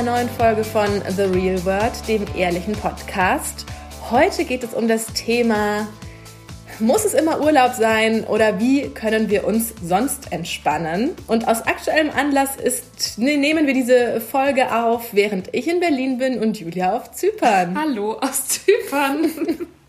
einer neuen Folge von The Real World, dem ehrlichen Podcast. Heute geht es um das Thema, muss es immer Urlaub sein oder wie können wir uns sonst entspannen? Und aus aktuellem Anlass ist, ne, nehmen wir diese Folge auf, während ich in Berlin bin und Julia auf Zypern. Hallo aus Zypern.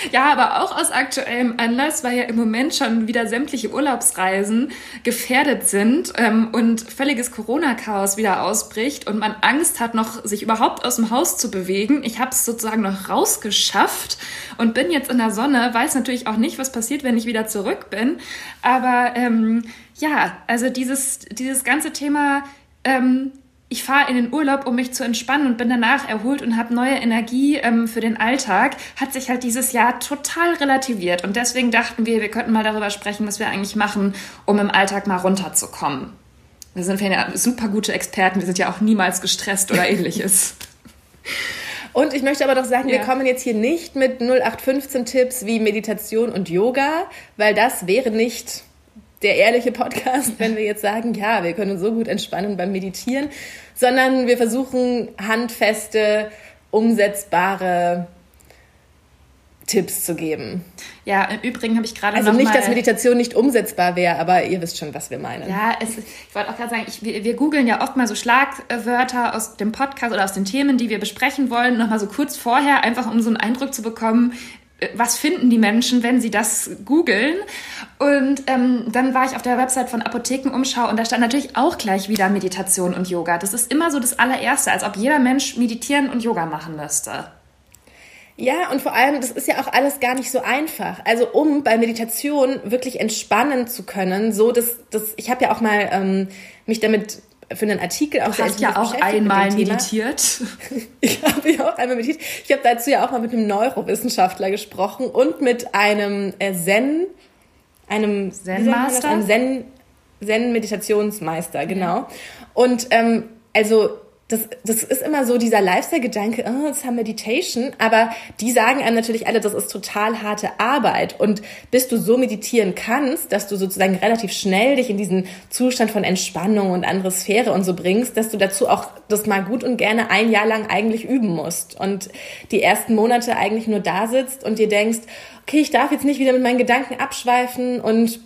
Ja, aber auch aus aktuellem Anlass, weil ja im Moment schon wieder sämtliche Urlaubsreisen gefährdet sind ähm, und völliges Corona-Chaos wieder ausbricht und man Angst hat, noch sich überhaupt aus dem Haus zu bewegen. Ich habe es sozusagen noch rausgeschafft und bin jetzt in der Sonne, weiß natürlich auch nicht, was passiert, wenn ich wieder zurück bin. Aber ähm, ja, also dieses, dieses ganze Thema ähm, ich fahre in den Urlaub, um mich zu entspannen und bin danach erholt und habe neue Energie ähm, für den Alltag, hat sich halt dieses Jahr total relativiert. Und deswegen dachten wir, wir könnten mal darüber sprechen, was wir eigentlich machen, um im Alltag mal runterzukommen. Wir sind ja super gute Experten, wir sind ja auch niemals gestresst oder ähnliches. Und ich möchte aber doch sagen, ja. wir kommen jetzt hier nicht mit 0815 Tipps wie Meditation und Yoga, weil das wäre nicht der ehrliche Podcast, wenn wir jetzt sagen, ja, wir können uns so gut entspannen beim Meditieren, sondern wir versuchen handfeste, umsetzbare Tipps zu geben. Ja, im Übrigen habe ich gerade Also nicht, dass Meditation nicht umsetzbar wäre, aber ihr wisst schon, was wir meinen. Ja, es, ich wollte auch gerade sagen, ich, wir, wir googeln ja oft mal so Schlagwörter aus dem Podcast oder aus den Themen, die wir besprechen wollen, nochmal so kurz vorher, einfach um so einen Eindruck zu bekommen, was finden die Menschen, wenn sie das googeln? Und ähm, dann war ich auf der Website von Apothekenumschau und da stand natürlich auch gleich wieder Meditation und Yoga. Das ist immer so das allererste, als ob jeder Mensch meditieren und Yoga machen müsste. Ja, und vor allem, das ist ja auch alles gar nicht so einfach. Also um bei Meditation wirklich entspannen zu können, so dass das, ich habe ja auch mal ähm, mich damit für einen Artikel auch Du hast ja auch einmal meditiert. ich habe ja auch einmal meditiert. Ich habe dazu ja auch mal mit einem Neurowissenschaftler gesprochen und mit einem äh, Zen, einem Zen-Master, einem Zen, Zen-Meditationsmeister, genau. Und ähm, also das, das ist immer so dieser Lifestyle-Gedanke, oh, haben Meditation, aber die sagen einem natürlich alle, das ist total harte Arbeit. Und bis du so meditieren kannst, dass du sozusagen relativ schnell dich in diesen Zustand von Entspannung und andere Sphäre und so bringst, dass du dazu auch das mal gut und gerne ein Jahr lang eigentlich üben musst. Und die ersten Monate eigentlich nur da sitzt und dir denkst, okay, ich darf jetzt nicht wieder mit meinen Gedanken abschweifen und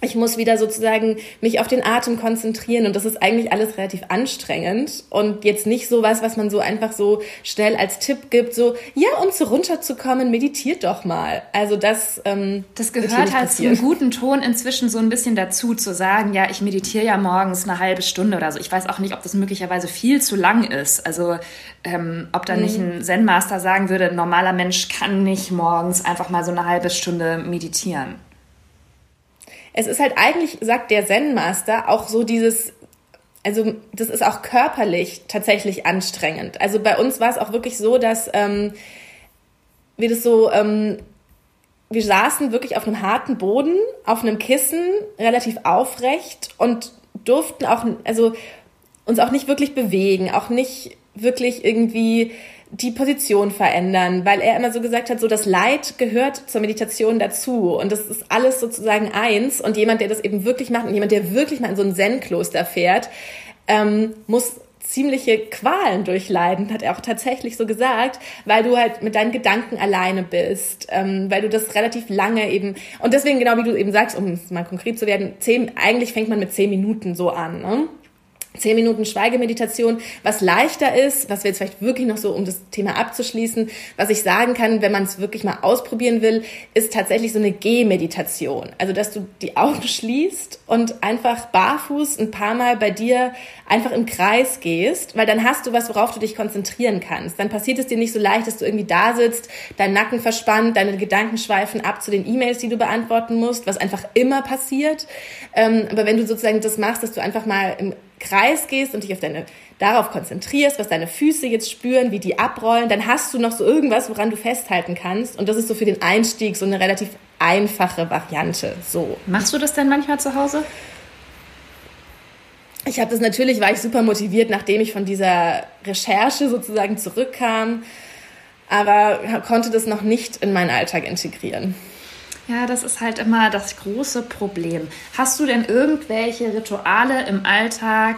ich muss wieder sozusagen mich auf den Atem konzentrieren und das ist eigentlich alles relativ anstrengend und jetzt nicht so was, was man so einfach so schnell als Tipp gibt, so ja, um so runterzukommen, meditiert doch mal. Also das ähm, das gehört halt zum guten Ton inzwischen so ein bisschen dazu zu sagen, ja, ich meditiere ja morgens eine halbe Stunde oder so. Ich weiß auch nicht, ob das möglicherweise viel zu lang ist. Also ähm, ob da mhm. nicht ein Zen-Master sagen würde, ein normaler Mensch kann nicht morgens einfach mal so eine halbe Stunde meditieren es ist halt eigentlich, sagt der Zen-Master, auch so dieses, also das ist auch körperlich tatsächlich anstrengend. Also bei uns war es auch wirklich so, dass ähm, wir das so, ähm, wir saßen wirklich auf einem harten Boden, auf einem Kissen, relativ aufrecht und durften auch, also uns auch nicht wirklich bewegen, auch nicht wirklich irgendwie die Position verändern, weil er immer so gesagt hat, so das Leid gehört zur Meditation dazu und das ist alles sozusagen eins und jemand, der das eben wirklich macht und jemand, der wirklich mal in so ein Zen-Kloster fährt, ähm, muss ziemliche Qualen durchleiden, hat er auch tatsächlich so gesagt, weil du halt mit deinen Gedanken alleine bist, ähm, weil du das relativ lange eben und deswegen genau wie du eben sagst, um mal konkret zu werden, zehn, eigentlich fängt man mit zehn Minuten so an. Ne? Zehn Minuten Schweigemeditation, was leichter ist, was wir jetzt vielleicht wirklich noch so, um das Thema abzuschließen, was ich sagen kann, wenn man es wirklich mal ausprobieren will, ist tatsächlich so eine Gehmeditation. Also, dass du die Augen schließt und einfach barfuß ein paar Mal bei dir einfach im Kreis gehst, weil dann hast du was, worauf du dich konzentrieren kannst. Dann passiert es dir nicht so leicht, dass du irgendwie da sitzt, dein Nacken verspannt, deine Gedanken schweifen ab zu den E-Mails, die du beantworten musst, was einfach immer passiert. Ähm, aber wenn du sozusagen das machst, dass du einfach mal im Kreis gehst und dich auf deine, darauf konzentrierst, was deine Füße jetzt spüren, wie die abrollen, dann hast du noch so irgendwas, woran du festhalten kannst. Und das ist so für den Einstieg so eine relativ einfache Variante. So. Machst du das denn manchmal zu Hause? Ich habe das natürlich, war ich super motiviert, nachdem ich von dieser Recherche sozusagen zurückkam, aber konnte das noch nicht in meinen Alltag integrieren. Ja, das ist halt immer das große Problem. Hast du denn irgendwelche Rituale im Alltag,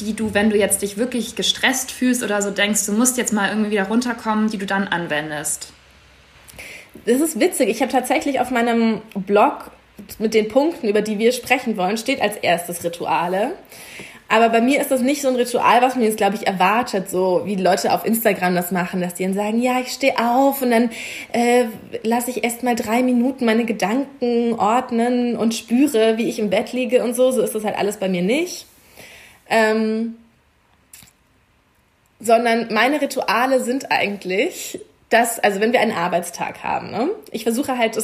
die du, wenn du jetzt dich wirklich gestresst fühlst oder so denkst, du musst jetzt mal irgendwie wieder runterkommen, die du dann anwendest? Das ist witzig. Ich habe tatsächlich auf meinem Blog mit den Punkten, über die wir sprechen wollen, steht als erstes Rituale. Aber bei mir ist das nicht so ein Ritual, was man jetzt, glaube ich, erwartet, so wie Leute auf Instagram das machen, dass die dann sagen, ja, ich stehe auf und dann äh, lasse ich erst mal drei Minuten meine Gedanken ordnen und spüre, wie ich im Bett liege und so. So ist das halt alles bei mir nicht. Ähm, sondern meine Rituale sind eigentlich, dass, also wenn wir einen Arbeitstag haben, ne? ich versuche halt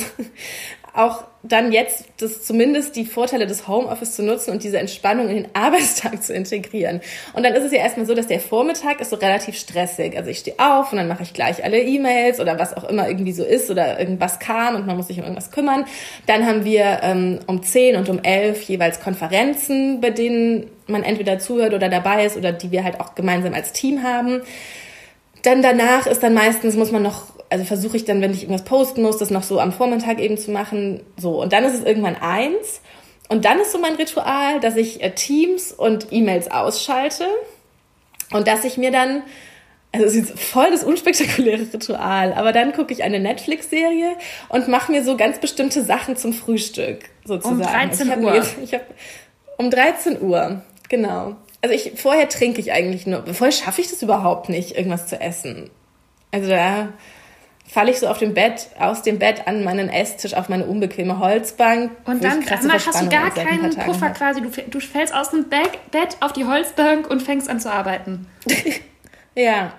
auch dann jetzt das zumindest die Vorteile des Homeoffice zu nutzen und diese Entspannung in den Arbeitstag zu integrieren. Und dann ist es ja erstmal so, dass der Vormittag ist so relativ stressig. Also ich stehe auf und dann mache ich gleich alle E-Mails oder was auch immer irgendwie so ist oder irgendwas kam und man muss sich um irgendwas kümmern. Dann haben wir ähm, um 10 und um 11 jeweils Konferenzen, bei denen man entweder zuhört oder dabei ist oder die wir halt auch gemeinsam als Team haben. Dann danach ist dann meistens, muss man noch also versuche ich dann, wenn ich irgendwas posten muss, das noch so am Vormittag eben zu machen. So, und dann ist es irgendwann eins. Und dann ist so mein Ritual, dass ich äh, Teams und E-Mails ausschalte und dass ich mir dann, also es ist voll das unspektakuläre Ritual, aber dann gucke ich eine Netflix-Serie und mache mir so ganz bestimmte Sachen zum Frühstück sozusagen. Um 13 also ich Uhr. Mir, ich hab, um 13 Uhr, genau. Also ich vorher trinke ich eigentlich nur. Vorher schaffe ich das überhaupt nicht, irgendwas zu essen. Also da falle ich so auf dem Bett, aus dem Bett an meinen Esstisch auf meine unbequeme Holzbank. Und dann hast du gar keinen Puffer quasi. Du, du fällst aus dem Bett auf die Holzbank und fängst an zu arbeiten. ja.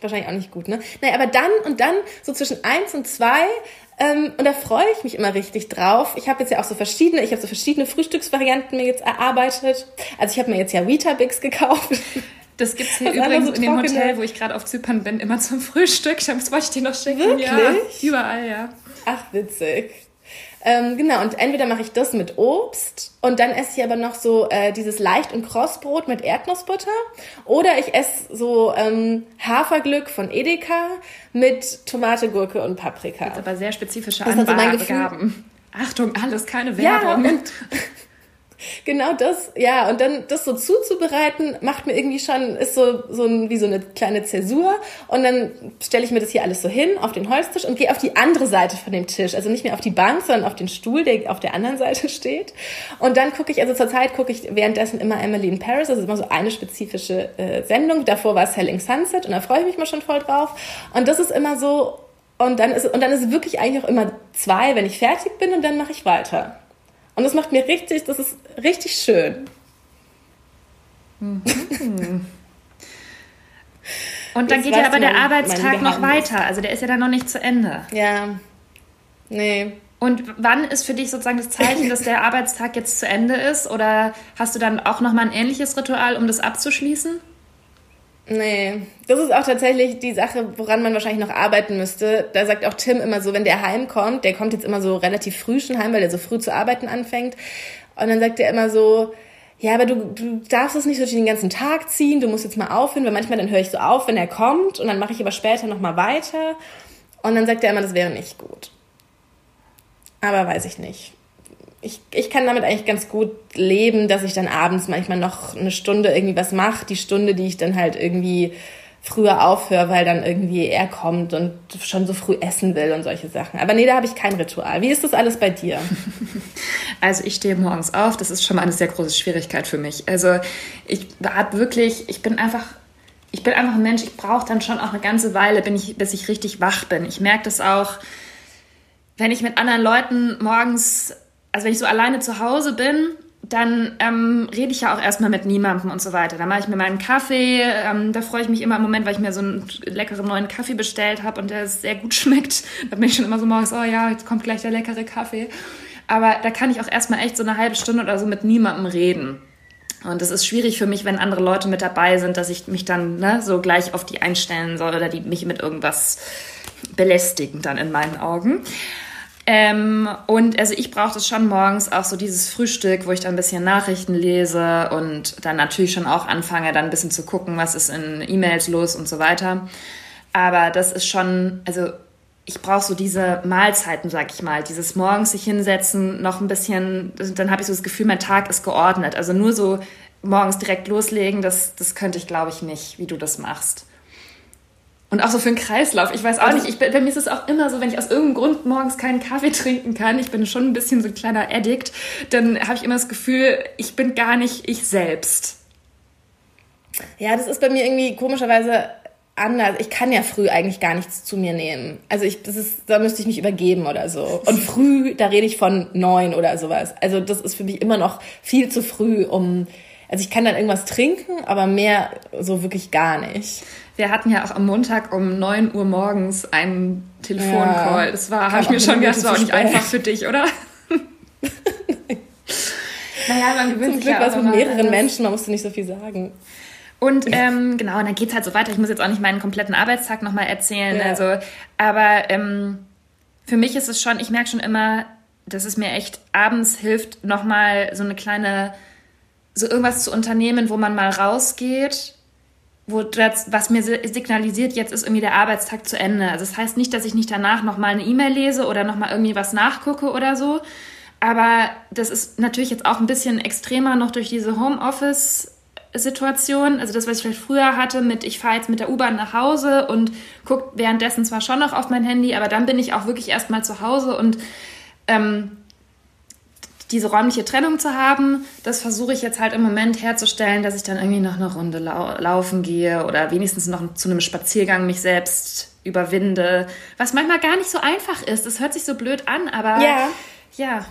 Wahrscheinlich auch nicht gut, ne? Naja, aber dann und dann, so zwischen eins und zwei, ähm, und da freue ich mich immer richtig drauf. Ich habe jetzt ja auch so verschiedene, ich habe so verschiedene Frühstücksvarianten mir jetzt erarbeitet. Also ich habe mir jetzt ja Weetabix gekauft. Das gibt es hier das übrigens so in dem Hotel, wo ich gerade auf Zypern bin, immer zum Frühstück. Das wollte ich dir noch schicken. Wirklich? Ja, überall, ja. Ach, witzig. Ähm, genau, und entweder mache ich das mit Obst und dann esse ich aber noch so äh, dieses Leicht- und Crossbrot mit Erdnussbutter. Oder ich esse so ähm, Haferglück von Edeka mit Tomate, Gurke und Paprika. Das ist aber sehr spezifische Angaben. Achtung, alles keine Werbung. Ja, genau das, ja, und dann das so zuzubereiten, macht mir irgendwie schon, ist so, so ein, wie so eine kleine Zäsur. Und dann stelle ich mir das hier alles so hin auf den Holztisch und gehe auf die andere Seite von dem Tisch. Also nicht mehr auf die Bank, sondern auf den Stuhl, der auf der anderen Seite steht. Und dann gucke ich, also zurzeit gucke ich währenddessen immer Emily in Paris. Ist immer so eine spezifische äh, Sendung. Davor war Selling Sunset und da freue ich mich mal schon voll drauf. Und das ist immer so, und dann ist, und dann ist es wirklich eigentlich auch immer zwei, wenn ich fertig bin und dann mache ich weiter. Und das macht mir richtig, das ist richtig schön. Mhm. Und dann geht ja aber der Arbeitstag noch weiter. Also der ist ja dann noch nicht zu Ende. Ja. Nee. Und wann ist für dich sozusagen das Zeichen, dass der Arbeitstag jetzt zu Ende ist? Oder hast du dann auch nochmal ein ähnliches Ritual, um das abzuschließen? Nee, das ist auch tatsächlich die Sache, woran man wahrscheinlich noch arbeiten müsste. Da sagt auch Tim immer so, wenn der heimkommt, der kommt jetzt immer so relativ früh schon heim, weil er so früh zu arbeiten anfängt. Und dann sagt er immer so, ja, aber du, du darfst es nicht so den ganzen Tag ziehen, du musst jetzt mal aufhören, weil manchmal dann höre ich so auf, wenn er kommt und dann mache ich aber später nochmal weiter. Und dann sagt er immer, das wäre nicht gut. Aber weiß ich nicht ich, ich kann damit eigentlich ganz gut leben, dass ich dann abends manchmal noch eine Stunde irgendwie was mache. Die Stunde, die ich dann halt irgendwie früher aufhöre, weil dann irgendwie er kommt und schon so früh essen will und solche Sachen. Aber nee, da habe ich kein Ritual. Wie ist das alles bei dir? Also ich stehe morgens auf. Das ist schon mal eine sehr große Schwierigkeit für mich. Also ich habe wirklich, ich bin einfach ich bin einfach ein Mensch, ich brauche dann schon auch eine ganze Weile, bin ich, bis ich richtig wach bin. Ich merke das auch, wenn ich mit anderen Leuten morgens also wenn ich so alleine zu Hause bin, dann ähm, rede ich ja auch erstmal mit niemandem und so weiter. Dann mache ich mir meinen Kaffee. Ähm, da freue ich mich immer im Moment, weil ich mir so einen leckeren neuen Kaffee bestellt habe und der sehr gut schmeckt. Da bin ich schon immer so morgens, oh ja, jetzt kommt gleich der leckere Kaffee. Aber da kann ich auch erstmal echt so eine halbe Stunde oder so mit niemandem reden. Und es ist schwierig für mich, wenn andere Leute mit dabei sind, dass ich mich dann ne, so gleich auf die einstellen soll oder die mich mit irgendwas belästigen dann in meinen Augen. Ähm, und also ich brauche das schon morgens auch so dieses Frühstück, wo ich dann ein bisschen Nachrichten lese und dann natürlich schon auch anfange, dann ein bisschen zu gucken, was ist in E-Mails los und so weiter. Aber das ist schon, also ich brauche so diese Mahlzeiten, sag ich mal, dieses morgens sich hinsetzen, noch ein bisschen, dann habe ich so das Gefühl, mein Tag ist geordnet. Also nur so morgens direkt loslegen, das, das könnte ich, glaube ich, nicht, wie du das machst. Und auch so für einen Kreislauf. Ich weiß auch nicht, ich, bei mir ist es auch immer so, wenn ich aus irgendeinem Grund morgens keinen Kaffee trinken kann, ich bin schon ein bisschen so ein kleiner Addict, dann habe ich immer das Gefühl, ich bin gar nicht ich selbst. Ja, das ist bei mir irgendwie komischerweise anders. Ich kann ja früh eigentlich gar nichts zu mir nehmen. Also ich, das ist, da müsste ich mich übergeben oder so. Und früh, da rede ich von neun oder sowas. Also das ist für mich immer noch viel zu früh, um, also ich kann dann irgendwas trinken, aber mehr so wirklich gar nicht. Wir hatten ja auch am Montag um neun Uhr morgens einen Telefoncall. Ja, das war, habe ich mir schon gedacht, das war auch nicht einfach für dich, oder? naja, man gewöhnt Zum Glück ja was mit mehreren Menschen, man musste nicht so viel sagen. Und ähm, genau, und dann geht's halt so weiter. Ich muss jetzt auch nicht meinen kompletten Arbeitstag nochmal erzählen. Ja. Also, aber ähm, für mich ist es schon, ich merke schon immer, dass es mir echt abends hilft, nochmal so eine kleine, so irgendwas zu unternehmen, wo man mal rausgeht, wo das, was mir signalisiert, jetzt ist irgendwie der Arbeitstag zu Ende. Also das heißt nicht, dass ich nicht danach nochmal eine E-Mail lese oder nochmal irgendwie was nachgucke oder so. Aber das ist natürlich jetzt auch ein bisschen extremer noch durch diese Homeoffice- Situation, also das, was ich vielleicht früher hatte, mit ich fahre jetzt mit der U-Bahn nach Hause und gucke währenddessen zwar schon noch auf mein Handy, aber dann bin ich auch wirklich erstmal zu Hause und ähm, diese räumliche Trennung zu haben, das versuche ich jetzt halt im Moment herzustellen, dass ich dann irgendwie noch eine Runde lau laufen gehe oder wenigstens noch zu einem Spaziergang mich selbst überwinde, was manchmal gar nicht so einfach ist. Das hört sich so blöd an, aber ja. ja.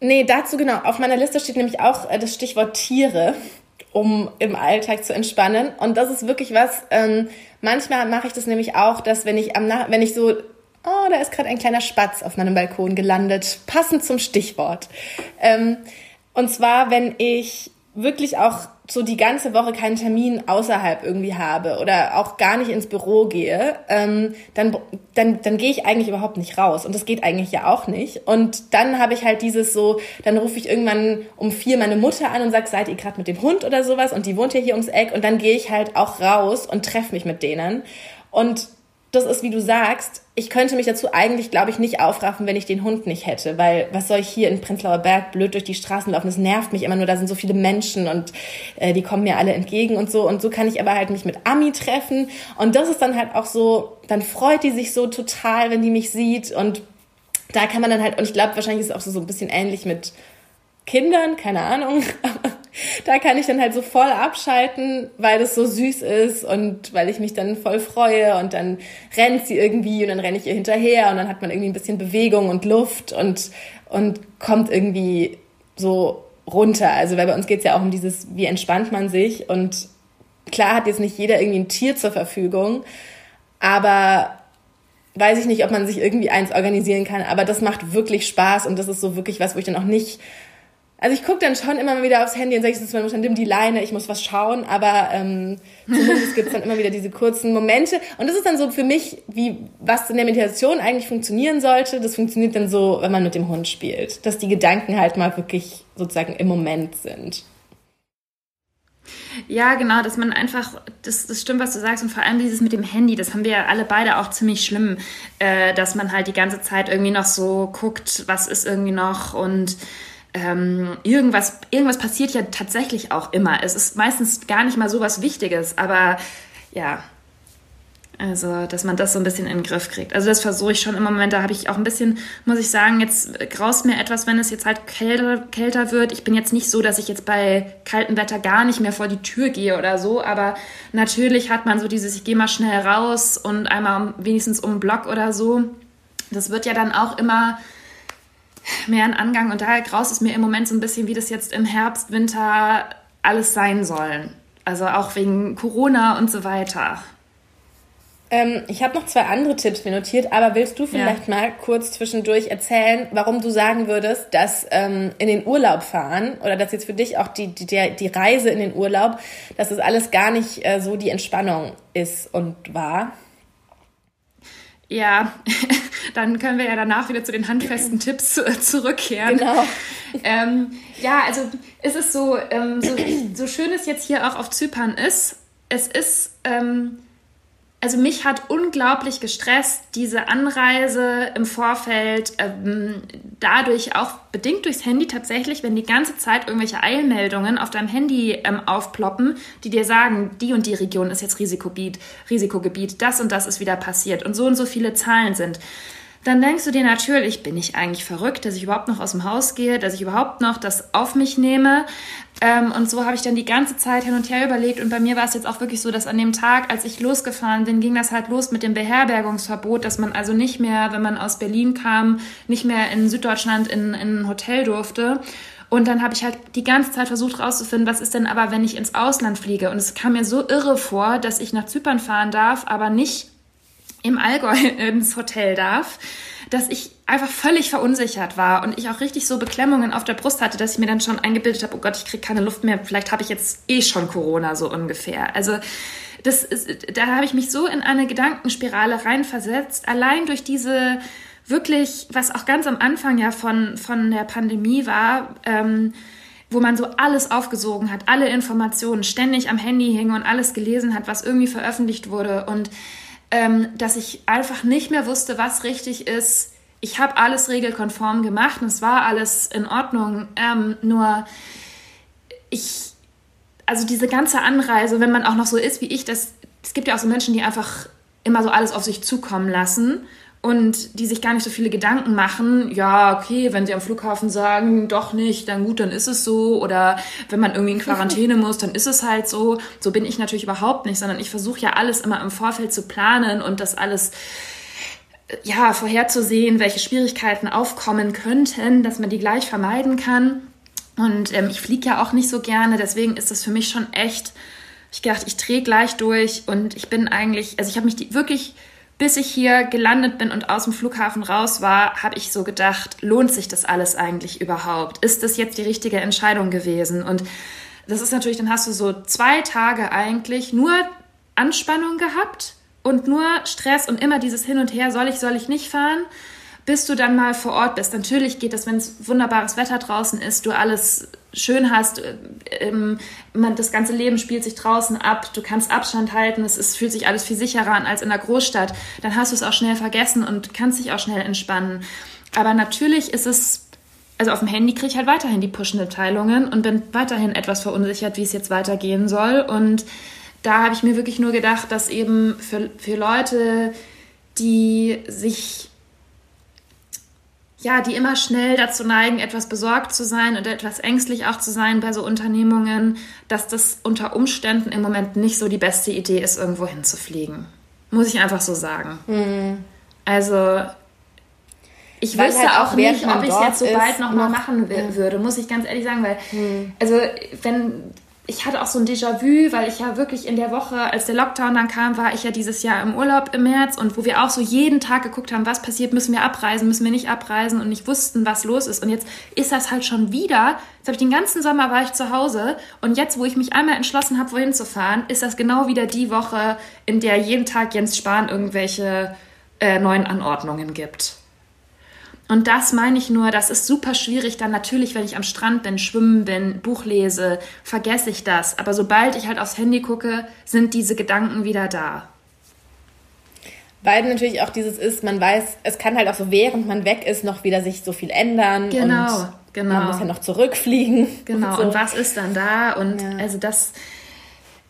Nee, dazu genau. Auf meiner Liste steht nämlich auch äh, das Stichwort Tiere, um im Alltag zu entspannen. Und das ist wirklich was. Ähm, manchmal mache ich das nämlich auch, dass wenn ich am Na wenn ich so oh, da ist gerade ein kleiner Spatz auf meinem Balkon gelandet, passend zum Stichwort. Ähm, und zwar, wenn ich wirklich auch so die ganze Woche keinen Termin außerhalb irgendwie habe oder auch gar nicht ins Büro gehe, ähm, dann, dann, dann gehe ich eigentlich überhaupt nicht raus. Und das geht eigentlich ja auch nicht. Und dann habe ich halt dieses so, dann rufe ich irgendwann um vier meine Mutter an und sage, seid ihr gerade mit dem Hund oder sowas? Und die wohnt ja hier ums Eck. Und dann gehe ich halt auch raus und treffe mich mit denen. Und das ist, wie du sagst, ich könnte mich dazu eigentlich, glaube ich, nicht aufraffen, wenn ich den Hund nicht hätte, weil was soll ich hier in Prenzlauer Berg blöd durch die Straßen laufen? Das nervt mich immer nur, da sind so viele Menschen und äh, die kommen mir alle entgegen und so. Und so kann ich aber halt mich mit Ami treffen. Und das ist dann halt auch so, dann freut die sich so total, wenn die mich sieht. Und da kann man dann halt, und ich glaube, wahrscheinlich ist es auch so, so ein bisschen ähnlich mit Kindern, keine Ahnung. da kann ich dann halt so voll abschalten, weil das so süß ist und weil ich mich dann voll freue und dann rennt sie irgendwie und dann renne ich ihr hinterher und dann hat man irgendwie ein bisschen Bewegung und Luft und, und kommt irgendwie so runter. Also weil bei uns geht es ja auch um dieses, wie entspannt man sich und klar hat jetzt nicht jeder irgendwie ein Tier zur Verfügung, aber weiß ich nicht, ob man sich irgendwie eins organisieren kann, aber das macht wirklich Spaß und das ist so wirklich was, wo ich dann auch nicht also ich gucke dann schon immer mal wieder aufs Handy und sage ich zu meiner Mutter, nimm die Leine, ich muss was schauen, aber ähm, zumindest gibt es dann immer wieder diese kurzen Momente. Und das ist dann so für mich, wie was in der Meditation eigentlich funktionieren sollte. Das funktioniert dann so, wenn man mit dem Hund spielt. Dass die Gedanken halt mal wirklich sozusagen im Moment sind. Ja, genau, dass man einfach, das, das stimmt, was du sagst, und vor allem dieses mit dem Handy, das haben wir ja alle beide auch ziemlich schlimm, äh, dass man halt die ganze Zeit irgendwie noch so guckt, was ist irgendwie noch und ähm, irgendwas, irgendwas passiert ja tatsächlich auch immer. Es ist meistens gar nicht mal so was Wichtiges, aber ja, also, dass man das so ein bisschen in den Griff kriegt. Also, das versuche ich schon im Moment. Da habe ich auch ein bisschen, muss ich sagen, jetzt graust mir etwas, wenn es jetzt halt kälter, kälter wird. Ich bin jetzt nicht so, dass ich jetzt bei kaltem Wetter gar nicht mehr vor die Tür gehe oder so. Aber natürlich hat man so dieses, ich gehe mal schnell raus und einmal wenigstens um den Block oder so. Das wird ja dann auch immer mehr in Angang und daher graust es mir im Moment so ein bisschen, wie das jetzt im Herbst, Winter alles sein soll. Also auch wegen Corona und so weiter. Ähm, ich habe noch zwei andere Tipps mir notiert, aber willst du vielleicht ja. mal kurz zwischendurch erzählen, warum du sagen würdest, dass ähm, in den Urlaub fahren oder dass jetzt für dich auch die, die, die Reise in den Urlaub, dass das alles gar nicht äh, so die Entspannung ist und war? Ja, dann können wir ja danach wieder zu den handfesten Tipps zurückkehren. Genau. Ähm, ja, also ist es so, ähm, so, so schön es jetzt hier auch auf Zypern ist, es ist, ähm, also mich hat unglaublich gestresst, diese Anreise im Vorfeld, ähm, dadurch auch bedingt durchs Handy tatsächlich, wenn die ganze Zeit irgendwelche Eilmeldungen auf deinem Handy ähm, aufploppen, die dir sagen, die und die Region ist jetzt Risikogebiet, Risikogebiet, das und das ist wieder passiert und so und so viele Zahlen sind dann denkst du dir natürlich, bin ich eigentlich verrückt, dass ich überhaupt noch aus dem Haus gehe, dass ich überhaupt noch das auf mich nehme. Ähm, und so habe ich dann die ganze Zeit hin und her überlegt. Und bei mir war es jetzt auch wirklich so, dass an dem Tag, als ich losgefahren bin, ging das halt los mit dem Beherbergungsverbot, dass man also nicht mehr, wenn man aus Berlin kam, nicht mehr in Süddeutschland in, in ein Hotel durfte. Und dann habe ich halt die ganze Zeit versucht rauszufinden, was ist denn aber, wenn ich ins Ausland fliege. Und es kam mir so irre vor, dass ich nach Zypern fahren darf, aber nicht im Allgäu ins Hotel darf, dass ich einfach völlig verunsichert war und ich auch richtig so Beklemmungen auf der Brust hatte, dass ich mir dann schon eingebildet habe, oh Gott, ich kriege keine Luft mehr, vielleicht habe ich jetzt eh schon Corona so ungefähr. Also das ist, da habe ich mich so in eine Gedankenspirale reinversetzt, allein durch diese wirklich, was auch ganz am Anfang ja von, von der Pandemie war, ähm, wo man so alles aufgesogen hat, alle Informationen ständig am Handy hing und alles gelesen hat, was irgendwie veröffentlicht wurde und ähm, dass ich einfach nicht mehr wusste, was richtig ist. Ich habe alles regelkonform gemacht und es war alles in Ordnung. Ähm, nur ich, also diese ganze Anreise, wenn man auch noch so ist wie ich, das, es gibt ja auch so Menschen, die einfach immer so alles auf sich zukommen lassen und die sich gar nicht so viele Gedanken machen, ja, okay, wenn sie am Flughafen sagen, doch nicht, dann gut, dann ist es so. Oder wenn man irgendwie in Quarantäne muss, dann ist es halt so. So bin ich natürlich überhaupt nicht, sondern ich versuche ja alles immer im Vorfeld zu planen und das alles ja, vorherzusehen, welche Schwierigkeiten aufkommen könnten, dass man die gleich vermeiden kann. Und ähm, ich fliege ja auch nicht so gerne, deswegen ist das für mich schon echt. Ich gedacht, ich drehe gleich durch und ich bin eigentlich, also ich habe mich die, wirklich bis ich hier gelandet bin und aus dem Flughafen raus war, habe ich so gedacht, lohnt sich das alles eigentlich überhaupt? Ist das jetzt die richtige Entscheidung gewesen? Und das ist natürlich, dann hast du so zwei Tage eigentlich nur Anspannung gehabt und nur Stress und immer dieses Hin und Her, soll ich, soll ich nicht fahren? bis du dann mal vor Ort bist. Natürlich geht das, wenn es wunderbares Wetter draußen ist, du alles schön hast, äh, ähm, man, das ganze Leben spielt sich draußen ab, du kannst Abstand halten, es ist, fühlt sich alles viel sicherer an als in der Großstadt, dann hast du es auch schnell vergessen und kannst dich auch schnell entspannen. Aber natürlich ist es, also auf dem Handy kriege ich halt weiterhin die Push-Mitteilungen und bin weiterhin etwas verunsichert, wie es jetzt weitergehen soll. Und da habe ich mir wirklich nur gedacht, dass eben für, für Leute, die sich ja, die immer schnell dazu neigen, etwas besorgt zu sein und etwas ängstlich auch zu sein bei so Unternehmungen, dass das unter Umständen im Moment nicht so die beste Idee ist, irgendwo hinzufliegen. Muss ich einfach so sagen. Mhm. Also, ich weil wüsste halt auch, nicht, ob ich es jetzt so bald nochmal noch, machen mhm. würde, muss ich ganz ehrlich sagen, weil, mhm. also, wenn ich hatte auch so ein Déjà-vu, weil ich ja wirklich in der Woche, als der Lockdown dann kam, war ich ja dieses Jahr im Urlaub im März und wo wir auch so jeden Tag geguckt haben, was passiert, müssen wir abreisen, müssen wir nicht abreisen und nicht wussten, was los ist. Und jetzt ist das halt schon wieder. Jetzt habe ich den ganzen Sommer war ich zu Hause und jetzt, wo ich mich einmal entschlossen habe, wohin zu fahren, ist das genau wieder die Woche, in der jeden Tag Jens Spahn irgendwelche äh, neuen Anordnungen gibt. Und das meine ich nur, das ist super schwierig. Dann natürlich, wenn ich am Strand bin, schwimmen bin, Buch lese, vergesse ich das. Aber sobald ich halt aufs Handy gucke, sind diese Gedanken wieder da. Weil natürlich auch dieses ist, man weiß, es kann halt auch so, während man weg ist, noch wieder sich so viel ändern. Genau, und genau. Man muss ja noch zurückfliegen. Genau, und, so. und was ist dann da? Und ja. also das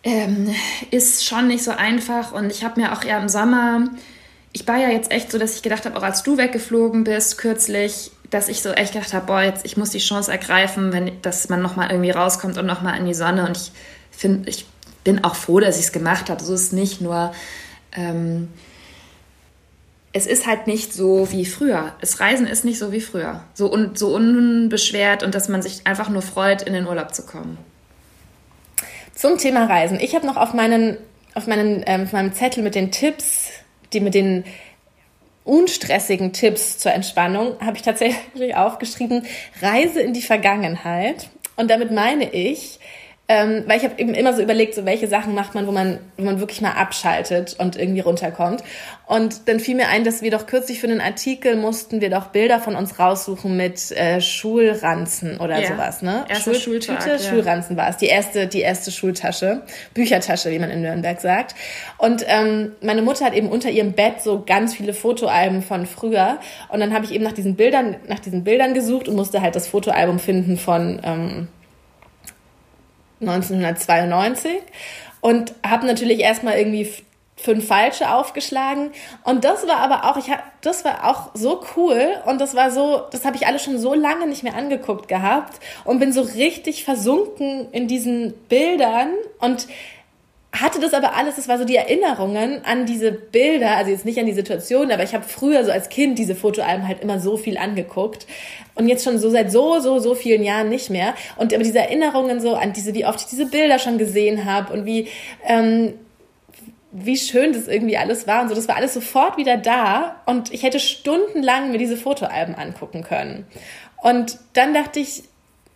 ähm, ist schon nicht so einfach. Und ich habe mir auch eher im Sommer ich war ja jetzt echt so, dass ich gedacht habe, auch als du weggeflogen bist kürzlich, dass ich so echt gedacht habe, boah, jetzt ich muss die Chance ergreifen, wenn dass man nochmal irgendwie rauskommt und nochmal in die Sonne. Und ich finde, ich bin auch froh, dass ich es gemacht habe. So ist es nicht nur. Ähm, es ist halt nicht so wie früher. Das Reisen ist nicht so wie früher. So, un, so unbeschwert und dass man sich einfach nur freut, in den Urlaub zu kommen. Zum Thema Reisen. Ich habe noch auf meinen, auf meinen, ähm, auf meinem Zettel mit den Tipps die mit den unstressigen Tipps zur Entspannung habe ich tatsächlich aufgeschrieben, Reise in die Vergangenheit. Und damit meine ich, Ähm, weil ich habe eben immer so überlegt, so welche Sachen macht man, wo man, wo man wirklich mal abschaltet und irgendwie runterkommt. Und dann fiel mir ein, dass wir doch kürzlich für einen Artikel mussten wir doch Bilder von uns raussuchen mit äh, Schulranzen oder ja. sowas, ne? Erste Schultüte, ja. Schulranzen war es. Die erste, die erste Schultasche, Büchertasche, wie man in Nürnberg sagt. Und ähm, meine Mutter hat eben unter ihrem Bett so ganz viele Fotoalben von früher. Und dann habe ich eben nach diesen Bildern, nach diesen Bildern gesucht und musste halt das Fotoalbum finden von ähm, 1992. Und habe natürlich erstmal irgendwie fünf falsche aufgeschlagen. Und das war aber auch ich hab, das war auch so cool. Und das war so das habe ich alles schon so lange nicht mehr angeguckt gehabt und bin so richtig versunken in diesen Bildern. Und hatte das aber alles, das war so die Erinnerungen an diese Bilder, also jetzt nicht an die Situation, aber ich habe früher so als Kind diese Fotoalben halt immer so viel angeguckt und jetzt schon so seit so, so, so vielen Jahren nicht mehr. Und aber diese Erinnerungen so an diese, wie oft ich diese Bilder schon gesehen habe und wie, ähm, wie schön das irgendwie alles war und so, das war alles sofort wieder da und ich hätte stundenlang mir diese Fotoalben angucken können. Und dann dachte ich,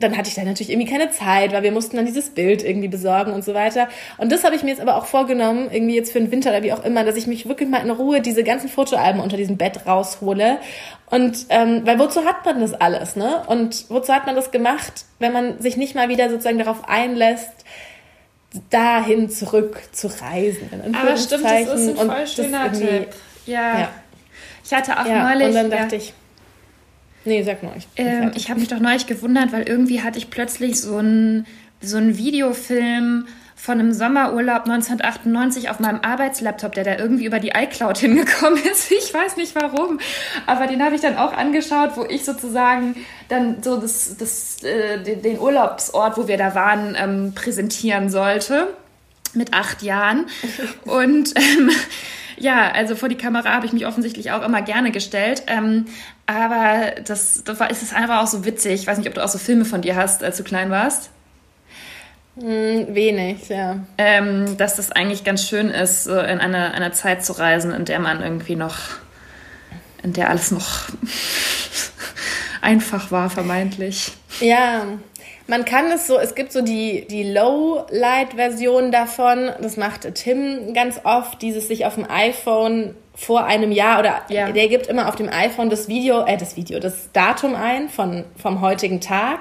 dann hatte ich da natürlich irgendwie keine Zeit, weil wir mussten dann dieses Bild irgendwie besorgen und so weiter. Und das habe ich mir jetzt aber auch vorgenommen, irgendwie jetzt für den Winter oder wie auch immer, dass ich mich wirklich mal in Ruhe diese ganzen Fotoalben unter diesem Bett raushole. Und ähm, weil wozu hat man das alles, ne? Und wozu hat man das gemacht, wenn man sich nicht mal wieder sozusagen darauf einlässt, dahin zurück zu reisen. aber stimmt, das ist ein voll schöner Tipp. Ja. ja. Ich hatte auch ja, neulich. Und dann dachte ja. ich, Nee, sag mal. Ich, ähm, ich habe mich doch neulich gewundert, weil irgendwie hatte ich plötzlich so einen so Videofilm von einem Sommerurlaub 1998 auf meinem Arbeitslaptop, der da irgendwie über die iCloud hingekommen ist. Ich weiß nicht warum, aber den habe ich dann auch angeschaut, wo ich sozusagen dann so das, das, äh, den Urlaubsort, wo wir da waren, ähm, präsentieren sollte mit acht Jahren. Und ähm, ja, also vor die Kamera habe ich mich offensichtlich auch immer gerne gestellt. Ähm, aber das, das war, ist es einfach auch so witzig. Ich weiß nicht, ob du auch so Filme von dir hast, als du klein warst. Hm, wenig, ja. Ähm, dass das eigentlich ganz schön ist, so in eine, eine Zeit zu reisen, in der man irgendwie noch, in der alles noch einfach war, vermeintlich. Ja, man kann es so, es gibt so die, die Low-Light-Version davon, das macht Tim ganz oft, dieses sich auf dem iPhone vor einem Jahr oder ja. der gibt immer auf dem iPhone das Video, äh, das Video, das Datum ein von, vom heutigen Tag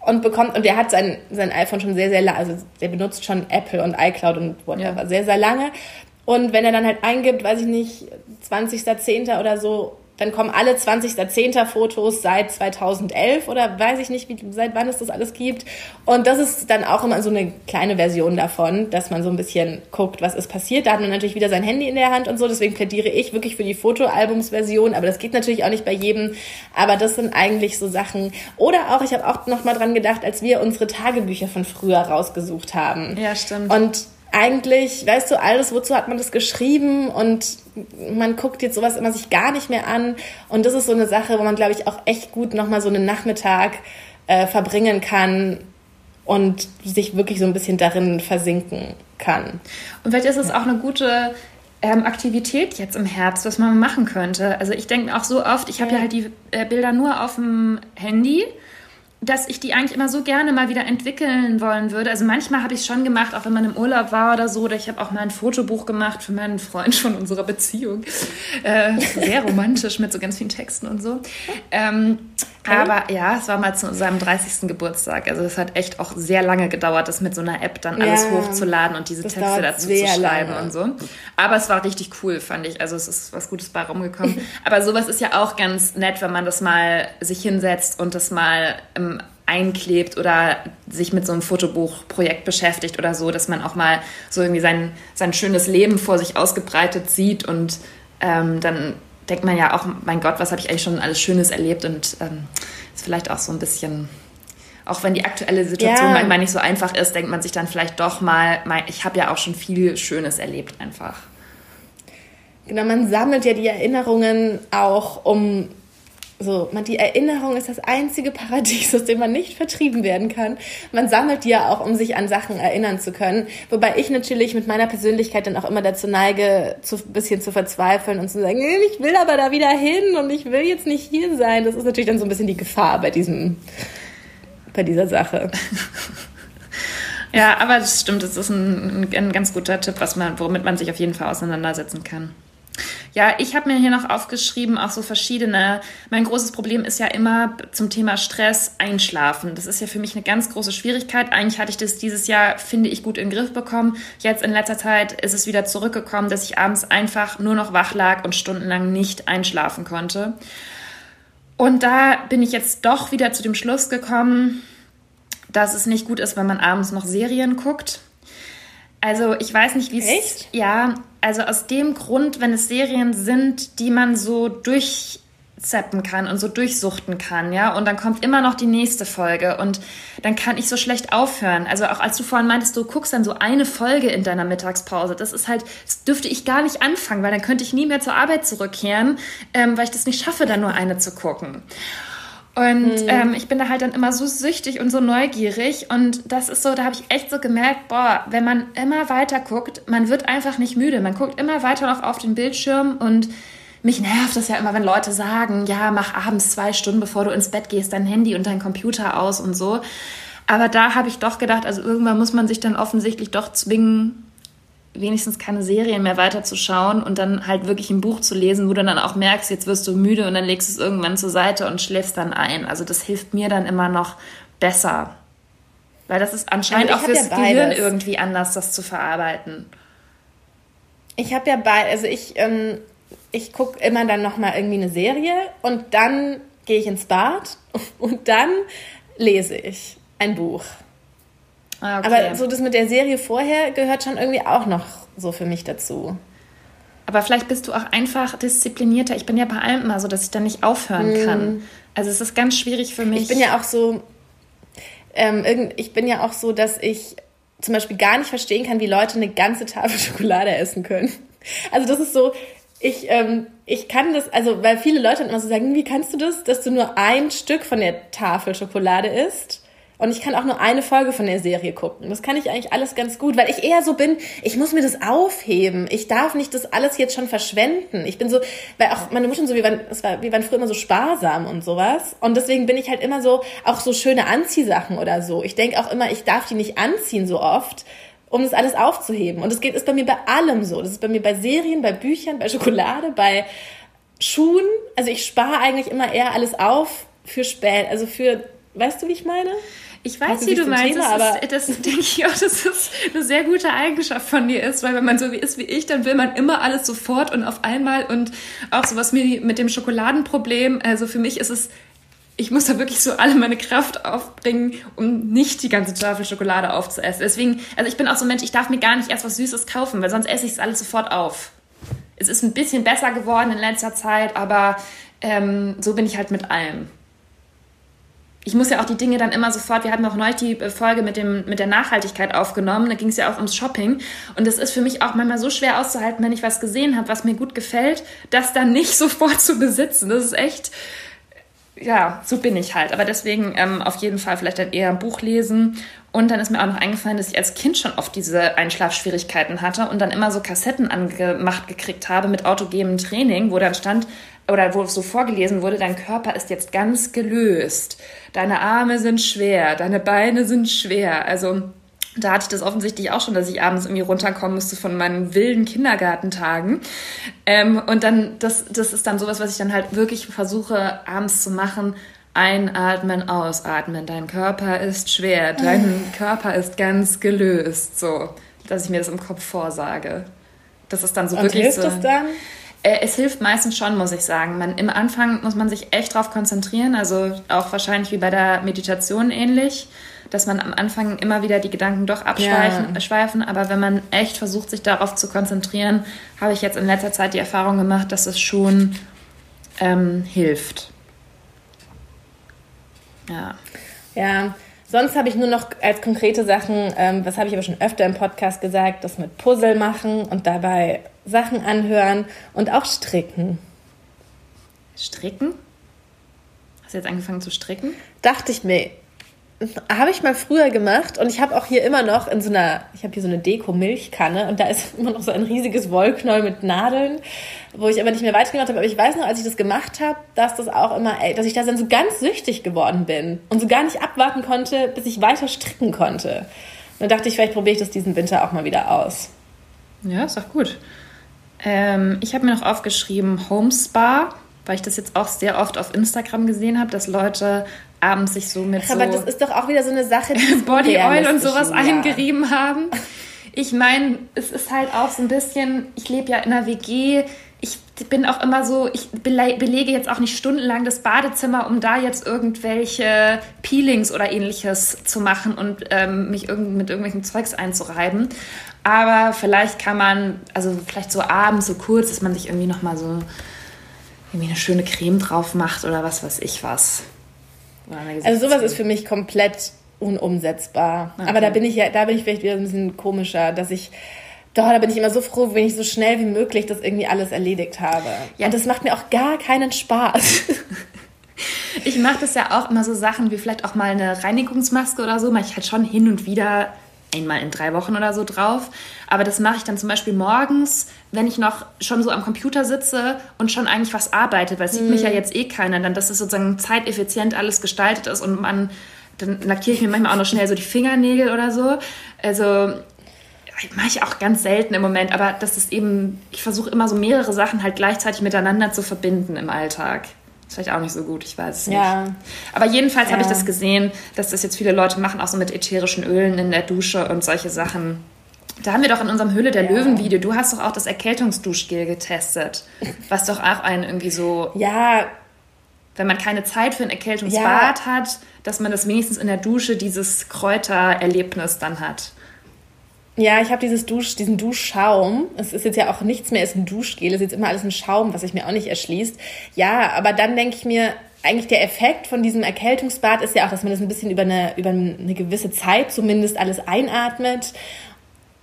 und bekommt, und der hat sein, sein iPhone schon sehr, sehr lange, also der benutzt schon Apple und iCloud und whatever, ja. sehr, sehr lange. Und wenn er dann halt eingibt, weiß ich nicht, 20.10. oder so, dann kommen alle 20.10. Fotos seit 2011 oder weiß ich nicht, wie, seit wann es das alles gibt. Und das ist dann auch immer so eine kleine Version davon, dass man so ein bisschen guckt, was ist passiert. Da hat man natürlich wieder sein Handy in der Hand und so. Deswegen plädiere ich wirklich für die Fotoalbumsversion. Aber das geht natürlich auch nicht bei jedem. Aber das sind eigentlich so Sachen. Oder auch, ich habe auch noch mal dran gedacht, als wir unsere Tagebücher von früher rausgesucht haben. Ja, stimmt. Und eigentlich, weißt du, alles, wozu hat man das geschrieben und man guckt jetzt sowas immer sich gar nicht mehr an. Und das ist so eine Sache, wo man, glaube ich, auch echt gut nochmal so einen Nachmittag äh, verbringen kann und sich wirklich so ein bisschen darin versinken kann. Und vielleicht ist es auch eine gute ähm, Aktivität jetzt im Herbst, was man machen könnte. Also ich denke auch so oft, ich habe ja. ja halt die äh, Bilder nur auf dem Handy dass ich die eigentlich immer so gerne mal wieder entwickeln wollen würde. Also manchmal habe ich es schon gemacht, auch wenn man im Urlaub war oder so. Oder ich habe auch mal ein Fotobuch gemacht für meinen Freund von unserer Beziehung. Äh, sehr romantisch mit so ganz vielen Texten und so. Ähm, okay. Aber ja, es war mal zu seinem 30. Geburtstag. Also es hat echt auch sehr lange gedauert, das mit so einer App dann alles ja, hochzuladen und diese Texte dazu zu schreiben lange. und so. Aber es war richtig cool, fand ich. Also es ist was Gutes bei rumgekommen. Aber sowas ist ja auch ganz nett, wenn man das mal sich hinsetzt und das mal im einklebt oder sich mit so einem Fotobuchprojekt beschäftigt oder so, dass man auch mal so irgendwie sein, sein schönes Leben vor sich ausgebreitet sieht und ähm, dann denkt man ja auch, mein Gott, was habe ich eigentlich schon alles Schönes erlebt und ähm, ist vielleicht auch so ein bisschen, auch wenn die aktuelle Situation ja. manchmal nicht so einfach ist, denkt man sich dann vielleicht doch mal, ich habe ja auch schon viel Schönes erlebt einfach. Genau, man sammelt ja die Erinnerungen auch, um so, man, die Erinnerung ist das einzige Paradies, aus dem man nicht vertrieben werden kann. Man sammelt die ja auch, um sich an Sachen erinnern zu können. Wobei ich natürlich mit meiner Persönlichkeit dann auch immer dazu neige, zu, bisschen zu verzweifeln und zu sagen, ich will aber da wieder hin und ich will jetzt nicht hier sein. Das ist natürlich dann so ein bisschen die Gefahr bei diesem, bei dieser Sache. Ja, aber das stimmt, das ist ein, ein ganz guter Tipp, was man, womit man sich auf jeden Fall auseinandersetzen kann. Ja, ich habe mir hier noch aufgeschrieben, auch so verschiedene. Mein großes Problem ist ja immer zum Thema Stress einschlafen. Das ist ja für mich eine ganz große Schwierigkeit. Eigentlich hatte ich das dieses Jahr, finde ich, gut in den Griff bekommen. Jetzt in letzter Zeit ist es wieder zurückgekommen, dass ich abends einfach nur noch wach lag und stundenlang nicht einschlafen konnte. Und da bin ich jetzt doch wieder zu dem Schluss gekommen, dass es nicht gut ist, wenn man abends noch Serien guckt. Also ich weiß nicht, wie es. Ja, also aus dem Grund, wenn es Serien sind, die man so durchzeppen kann und so durchsuchten kann, ja, und dann kommt immer noch die nächste Folge und dann kann ich so schlecht aufhören. Also auch als du vorhin meintest, du guckst dann so eine Folge in deiner Mittagspause, das ist halt, das dürfte ich gar nicht anfangen, weil dann könnte ich nie mehr zur Arbeit zurückkehren, ähm, weil ich das nicht schaffe, dann nur eine zu gucken. Und mhm. ähm, ich bin da halt dann immer so süchtig und so neugierig. Und das ist so, da habe ich echt so gemerkt, boah, wenn man immer weiter guckt, man wird einfach nicht müde. Man guckt immer weiter noch auf den Bildschirm und mich nervt das ja immer, wenn Leute sagen, ja, mach abends zwei Stunden, bevor du ins Bett gehst, dein Handy und dein Computer aus und so. Aber da habe ich doch gedacht, also irgendwann muss man sich dann offensichtlich doch zwingen, wenigstens keine Serien mehr weiterzuschauen und dann halt wirklich ein Buch zu lesen, wo du dann auch merkst, jetzt wirst du müde und dann legst du es irgendwann zur Seite und schläfst dann ein. Also das hilft mir dann immer noch besser. Weil das ist anscheinend also auch fürs ja Gehirn irgendwie anders, das zu verarbeiten. Ich habe ja bei, also ich, ähm, ich gucke immer dann nochmal irgendwie eine Serie und dann gehe ich ins Bad und dann lese ich ein Buch. Ah, okay. Aber so das mit der Serie vorher gehört schon irgendwie auch noch so für mich dazu. Aber vielleicht bist du auch einfach disziplinierter. Ich bin ja bei allem immer so, dass ich dann nicht aufhören hm. kann. Also es ist ganz schwierig für mich. Ich bin ja auch so, ähm, ich bin ja auch so, dass ich zum Beispiel gar nicht verstehen kann, wie Leute eine ganze Tafel Schokolade essen können. Also das ist so, ich, ähm, ich kann das, also weil viele Leute immer so sagen, wie kannst du das, dass du nur ein Stück von der Tafel Schokolade isst? Und ich kann auch nur eine Folge von der Serie gucken. Das kann ich eigentlich alles ganz gut, weil ich eher so bin, ich muss mir das aufheben. Ich darf nicht das alles jetzt schon verschwenden. Ich bin so, weil auch meine Mutter so, wir waren, das war, wir waren früher immer so sparsam und sowas. Und deswegen bin ich halt immer so, auch so schöne Anziehsachen oder so. Ich denke auch immer, ich darf die nicht anziehen so oft um das alles aufzuheben. Und das geht, ist bei mir bei allem so. Das ist bei mir bei Serien, bei Büchern, bei Schokolade, bei Schuhen. Also ich spare eigentlich immer eher alles auf für spät, also für, weißt du, wie ich meine? Ich weiß, wie du meinst. Thema, das, ist, das denke ich auch, dass das eine sehr gute Eigenschaft von dir ist, weil wenn man so wie ist wie ich, dann will man immer alles sofort und auf einmal und auch sowas mit dem Schokoladenproblem. Also für mich ist es ich muss da wirklich so alle meine Kraft aufbringen, um nicht die ganze Tafel Schokolade aufzuessen. Deswegen, also ich bin auch so ein Mensch, ich darf mir gar nicht erst was Süßes kaufen, weil sonst esse ich es alles sofort auf. Es ist ein bisschen besser geworden in letzter Zeit, aber ähm, so bin ich halt mit allem ich muss ja auch die Dinge dann immer sofort, wir hatten auch neulich die Folge mit, dem, mit der Nachhaltigkeit aufgenommen, da ging es ja auch ums Shopping und das ist für mich auch manchmal so schwer auszuhalten, wenn ich was gesehen habe, was mir gut gefällt, das dann nicht sofort zu besitzen. Das ist echt, ja, so bin ich halt. Aber deswegen ähm, auf jeden Fall vielleicht dann eher ein Buch lesen. Und dann ist mir auch noch eingefallen, dass ich als Kind schon oft diese Einschlafschwierigkeiten hatte und dann immer so Kassetten angemacht gekriegt habe mit autogenem Training, wo dann stand, oder wo so vorgelesen wurde, dein Körper ist jetzt ganz gelöst. Deine Arme sind schwer, deine Beine sind schwer. Also da hatte ich das offensichtlich auch schon, dass ich abends irgendwie runterkommen musste von meinen wilden Kindergartentagen. Ähm, und dann, das, das ist dann sowas, was ich dann halt wirklich versuche, abends zu machen. Einatmen, ausatmen. Dein Körper ist schwer, dein Körper ist ganz gelöst. So, dass ich mir das im Kopf vorsage. Das ist dann so und wirklich hilft so. Das dann? Äh, es hilft meistens schon, muss ich sagen. Man, Im Anfang muss man sich echt darauf konzentrieren, also auch wahrscheinlich wie bei der Meditation ähnlich, dass man am Anfang immer wieder die Gedanken doch abschweifen, ja. Aber wenn man echt versucht, sich darauf zu konzentrieren, habe ich jetzt in letzter Zeit die Erfahrung gemacht, dass es schon ähm, hilft. Ja. Ja, Sonst habe ich nur noch als konkrete Sachen, ähm, was habe ich aber schon öfter im Podcast gesagt, das mit Puzzle machen und dabei Sachen anhören und auch stricken. Stricken? Hast du jetzt angefangen zu stricken? Dachte ich mir, habe ich mal früher gemacht und ich habe auch hier immer noch in so einer, ich habe hier so eine Deko-Milchkanne und da ist immer noch so ein riesiges Wollknäuel mit Nadeln, wo ich aber nicht mehr weitergemacht habe. Aber ich weiß noch, als ich das gemacht habe, dass das auch immer, ey, dass ich da dann so ganz süchtig geworden bin und so gar nicht abwarten konnte, bis ich weiter stricken konnte. dann dachte ich, vielleicht probiere ich das diesen Winter auch mal wieder aus. Ja, ist auch gut. Ähm, ich habe mir noch aufgeschrieben Homespa, weil ich das jetzt auch sehr oft auf Instagram gesehen habe, dass Leute abends sich so mit Ach, aber so das ist doch auch wieder so eine Sache, die Body Oil und sowas ja. eingerieben haben. Ich meine, es ist halt auch so ein bisschen, ich lebe ja in einer WG, ich bin auch immer so, ich belege jetzt auch nicht stundenlang das Badezimmer, um da jetzt irgendwelche Peelings oder ähnliches zu machen und ähm, mich irgend, mit irgendwelchen Zeugs einzureiben. Aber vielleicht kann man, also vielleicht so abends so kurz, dass man sich irgendwie nochmal so irgendwie eine schöne Creme drauf macht oder was weiß ich was. Also sowas ist für mich komplett unumsetzbar. Okay. Aber da bin ich ja, da bin ich vielleicht wieder ein bisschen komischer, dass ich doch, da bin ich immer so froh, wenn ich so schnell wie möglich das irgendwie alles erledigt habe. Ja. Und das macht mir auch gar keinen Spaß. Ich mache das ja auch immer so Sachen wie vielleicht auch mal eine Reinigungsmaske oder so, mache ich halt schon hin und wieder einmal in drei Wochen oder so drauf. Aber das mache ich dann zum Beispiel morgens, wenn ich noch schon so am Computer sitze und schon eigentlich was arbeite, weil es sieht mich ja hm. jetzt eh keiner, dann dass es sozusagen zeiteffizient alles gestaltet ist und man, dann lackiere ich mir manchmal auch noch schnell so die Fingernägel oder so. Also mache ich auch ganz selten im Moment, aber das ist eben, ich versuche immer so mehrere Sachen halt gleichzeitig miteinander zu verbinden im Alltag. Ist vielleicht auch nicht so gut, ich weiß es ja. nicht. Aber jedenfalls ja. habe ich das gesehen, dass das jetzt viele Leute machen, auch so mit ätherischen Ölen in der Dusche und solche Sachen. Da haben wir doch in unserem Höhle der ja. Löwen-Video, du hast doch auch das Erkältungsduschgel getestet, was doch auch einen irgendwie so. Ja. Wenn man keine Zeit für ein Erkältungsbad ja. hat, dass man das wenigstens in der Dusche dieses Kräutererlebnis dann hat. Ja, ich habe dieses Dusch, diesen Duschschaum. Es ist jetzt ja auch nichts mehr, es ist ein Duschgel, es ist jetzt immer alles ein Schaum, was sich mir auch nicht erschließt. Ja, aber dann denke ich mir, eigentlich der Effekt von diesem Erkältungsbad ist ja auch, dass man das ein bisschen über eine, über eine gewisse Zeit zumindest alles einatmet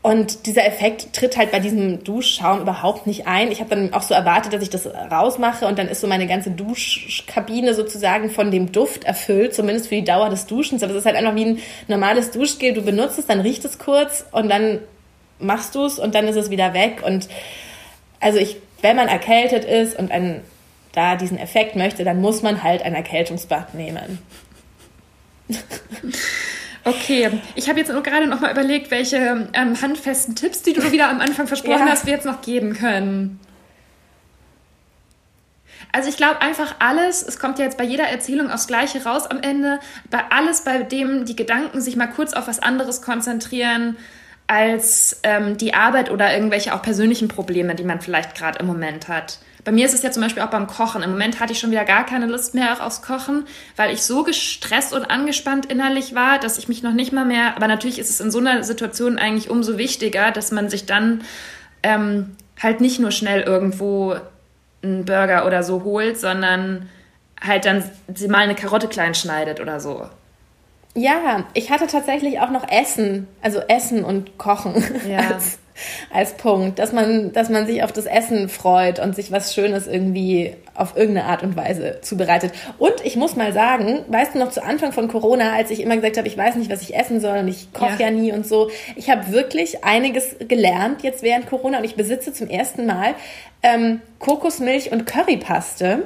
und dieser Effekt tritt halt bei diesem Duschschaum überhaupt nicht ein. Ich habe dann auch so erwartet, dass ich das rausmache und dann ist so meine ganze Duschkabine sozusagen von dem Duft erfüllt, zumindest für die Dauer des Duschens. Aber es ist halt einfach wie ein normales Duschgel. Du benutzt es, dann riecht es kurz und dann machst du es und dann ist es wieder weg. Und also ich, wenn man erkältet ist und ein, da diesen Effekt möchte, dann muss man halt ein Erkältungsbad nehmen. Okay, ich habe jetzt gerade noch mal überlegt, welche ähm, handfesten Tipps, die du wieder am Anfang versprochen ja. hast, wir jetzt noch geben können. Also ich glaube einfach alles, es kommt ja jetzt bei jeder Erzählung aufs Gleiche raus am Ende, bei alles, bei dem die Gedanken sich mal kurz auf was anderes konzentrieren als ähm, die Arbeit oder irgendwelche auch persönlichen Probleme, die man vielleicht gerade im Moment hat. Bei mir ist es ja zum Beispiel auch beim Kochen. Im Moment hatte ich schon wieder gar keine Lust mehr aufs Kochen, weil ich so gestresst und angespannt innerlich war, dass ich mich noch nicht mal mehr. Aber natürlich ist es in so einer Situation eigentlich umso wichtiger, dass man sich dann ähm, halt nicht nur schnell irgendwo einen Burger oder so holt, sondern halt dann sie mal eine Karotte klein schneidet oder so. Ja, ich hatte tatsächlich auch noch Essen, also Essen und Kochen ja. als als Punkt, dass man, dass man sich auf das Essen freut und sich was Schönes irgendwie auf irgendeine Art und Weise zubereitet. Und ich muss mal sagen, weißt du noch zu Anfang von Corona, als ich immer gesagt habe, ich weiß nicht, was ich essen soll und ich koche ja. ja nie und so, ich habe wirklich einiges gelernt jetzt während Corona und ich besitze zum ersten Mal ähm, Kokosmilch und Currypaste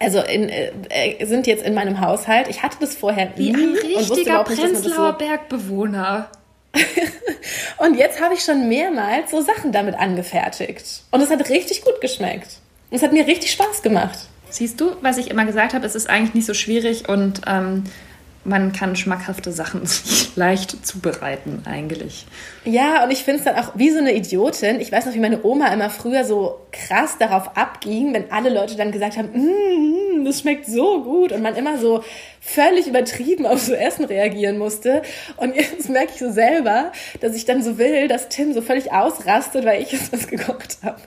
also in, äh, sind jetzt in meinem Haushalt. Ich hatte das vorher Wie nie ein richtiger Prenzlauer so Bergbewohner. und jetzt habe ich schon mehrmals so Sachen damit angefertigt. Und es hat richtig gut geschmeckt. Und es hat mir richtig Spaß gemacht. Siehst du, was ich immer gesagt habe, es ist eigentlich nicht so schwierig und ähm, man kann schmackhafte Sachen leicht zubereiten eigentlich. Ja, und ich finde es dann auch wie so eine Idiotin. Ich weiß noch, wie meine Oma immer früher so krass darauf abging, wenn alle Leute dann gesagt haben, mm, das schmeckt so gut und man immer so völlig übertrieben auf so Essen reagieren musste. Und jetzt merke ich so selber, dass ich dann so will, dass Tim so völlig ausrastet, weil ich jetzt was gekocht habe.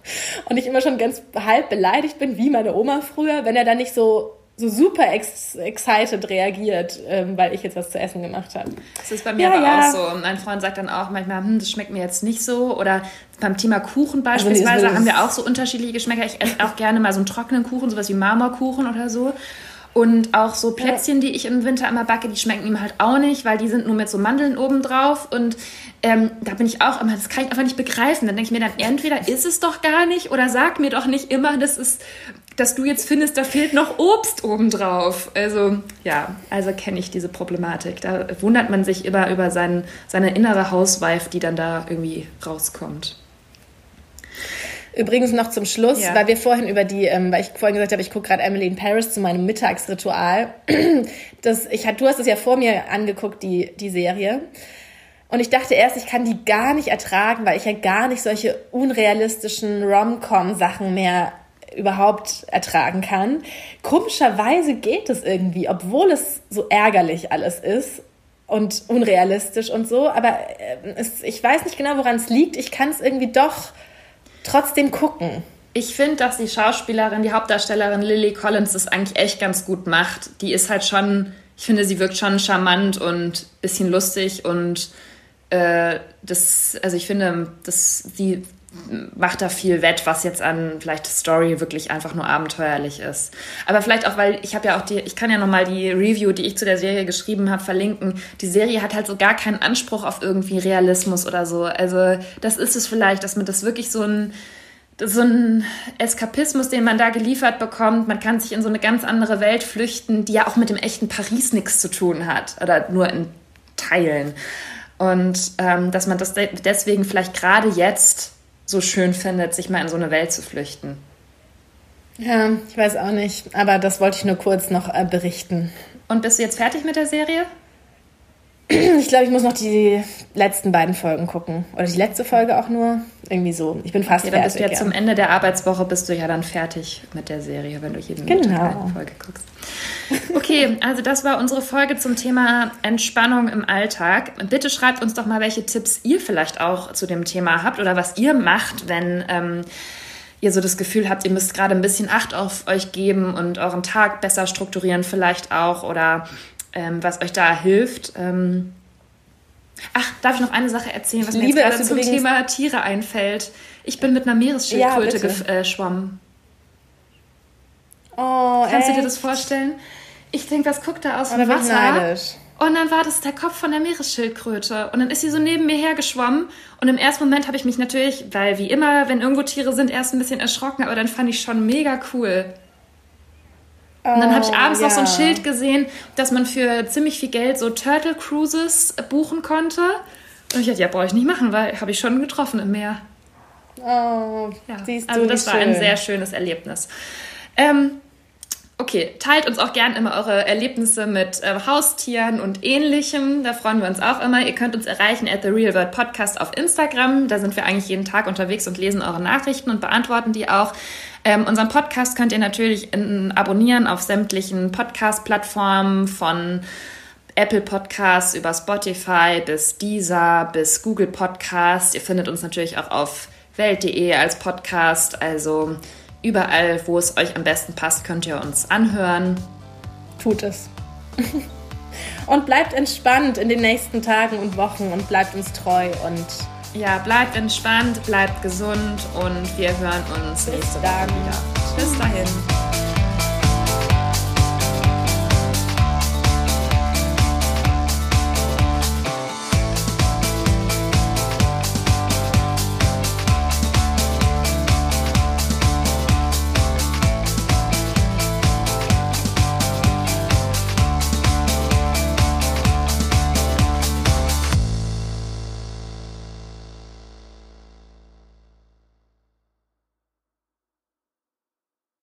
Und ich immer schon ganz halb beleidigt bin, wie meine Oma früher, wenn er dann nicht so so super ex excited reagiert, ähm, weil ich jetzt was zu essen gemacht habe. Das ist bei mir ja, aber ja. auch so. Mein Freund sagt dann auch manchmal, hm, das schmeckt mir jetzt nicht so. Oder beim Thema Kuchen also beispielsweise also haben wir auch so unterschiedliche Geschmäcker. Ich esse auch gerne mal so einen trockenen Kuchen, sowas wie Marmorkuchen oder so. Und auch so Plätzchen, die ich im Winter immer backe, die schmecken ihm halt auch nicht, weil die sind nur mit so Mandeln oben drauf. Und ähm, da bin ich auch immer, das kann ich einfach nicht begreifen. Dann denke ich mir dann, entweder ist es doch gar nicht oder sag mir doch nicht immer, das ist dass du jetzt findest, da fehlt noch Obst obendrauf. Also ja, also kenne ich diese Problematik. Da wundert man sich immer über sein, seine innere Housewife, die dann da irgendwie rauskommt. Übrigens noch zum Schluss, ja. weil wir vorhin über die, ähm, weil ich vorhin gesagt habe, ich gucke gerade Emily in Paris zu meinem Mittagsritual. Das, ich, du hast es ja vor mir angeguckt, die, die Serie. Und ich dachte erst, ich kann die gar nicht ertragen, weil ich ja gar nicht solche unrealistischen Rom-Com-Sachen mehr überhaupt ertragen kann. Komischerweise geht es irgendwie, obwohl es so ärgerlich alles ist und unrealistisch und so. Aber äh, es, ich weiß nicht genau, woran es liegt. Ich kann es irgendwie doch trotzdem gucken. Ich finde, dass die Schauspielerin, die Hauptdarstellerin Lily Collins das eigentlich echt ganz gut macht. Die ist halt schon, ich finde, sie wirkt schon charmant und bisschen lustig und äh, das, also ich finde, dass sie macht da viel wett, was jetzt an vielleicht Story wirklich einfach nur abenteuerlich ist. Aber vielleicht auch, weil ich habe ja auch die, ich kann ja nochmal die Review, die ich zu der Serie geschrieben habe, verlinken. Die Serie hat halt so gar keinen Anspruch auf irgendwie Realismus oder so. Also das ist es vielleicht, dass man das wirklich so ein so ein Eskapismus, den man da geliefert bekommt. Man kann sich in so eine ganz andere Welt flüchten, die ja auch mit dem echten Paris nichts zu tun hat oder nur in Teilen. Und ähm, dass man das deswegen vielleicht gerade jetzt so schön findet, sich mal in so eine Welt zu flüchten. Ja, ich weiß auch nicht, aber das wollte ich nur kurz noch äh, berichten. Und bist du jetzt fertig mit der Serie? Ich glaube, ich muss noch die letzten beiden Folgen gucken. Oder die letzte Folge auch nur. Irgendwie so. Ich bin fast okay, dann fertig. Bist du ja, zum Ende der Arbeitswoche bist du ja dann fertig mit der Serie, wenn du jeden genau. eine Folge guckst. Okay, also das war unsere Folge zum Thema Entspannung im Alltag. Bitte schreibt uns doch mal, welche Tipps ihr vielleicht auch zu dem Thema habt oder was ihr macht, wenn ähm, ihr so das Gefühl habt, ihr müsst gerade ein bisschen Acht auf euch geben und euren Tag besser strukturieren vielleicht auch oder ähm, was euch da hilft. Ähm Ach, darf ich noch eine Sache erzählen, was mir jetzt gerade zum Thema Tiere einfällt? Ich bin mit einer Meeresschildkröte ja, geschwommen. Oh, Kannst echt? du dir das vorstellen? Ich denke, was guckt da aus dem Wasser? Und dann war das der Kopf von der Meeresschildkröte. Und dann ist sie so neben mir hergeschwommen. Und im ersten Moment habe ich mich natürlich, weil wie immer, wenn irgendwo Tiere sind, erst ein bisschen erschrocken. Aber dann fand ich schon mega cool. Und dann habe ich oh, abends ja. noch so ein Schild gesehen, dass man für ziemlich viel Geld so Turtle Cruises buchen konnte. Und ich dachte, ja, brauche ich nicht machen, weil habe ich schon getroffen im Meer. Oh, ja. siehst du, Also das war schön. ein sehr schönes Erlebnis. Ähm, okay, teilt uns auch gern immer eure Erlebnisse mit äh, Haustieren und ähnlichem. Da freuen wir uns auch immer. Ihr könnt uns erreichen at The Real World Podcast auf Instagram. Da sind wir eigentlich jeden Tag unterwegs und lesen eure Nachrichten und beantworten die auch. Ähm, unseren Podcast könnt ihr natürlich in, abonnieren auf sämtlichen Podcast-Plattformen von Apple Podcasts über Spotify bis Deezer bis Google Podcast. Ihr findet uns natürlich auch auf welt.de als Podcast. Also überall, wo es euch am besten passt, könnt ihr uns anhören. Tut es. und bleibt entspannt in den nächsten Tagen und Wochen und bleibt uns treu und ja, bleibt entspannt, bleibt gesund und wir hören uns nächste Woche wieder. Bis dahin.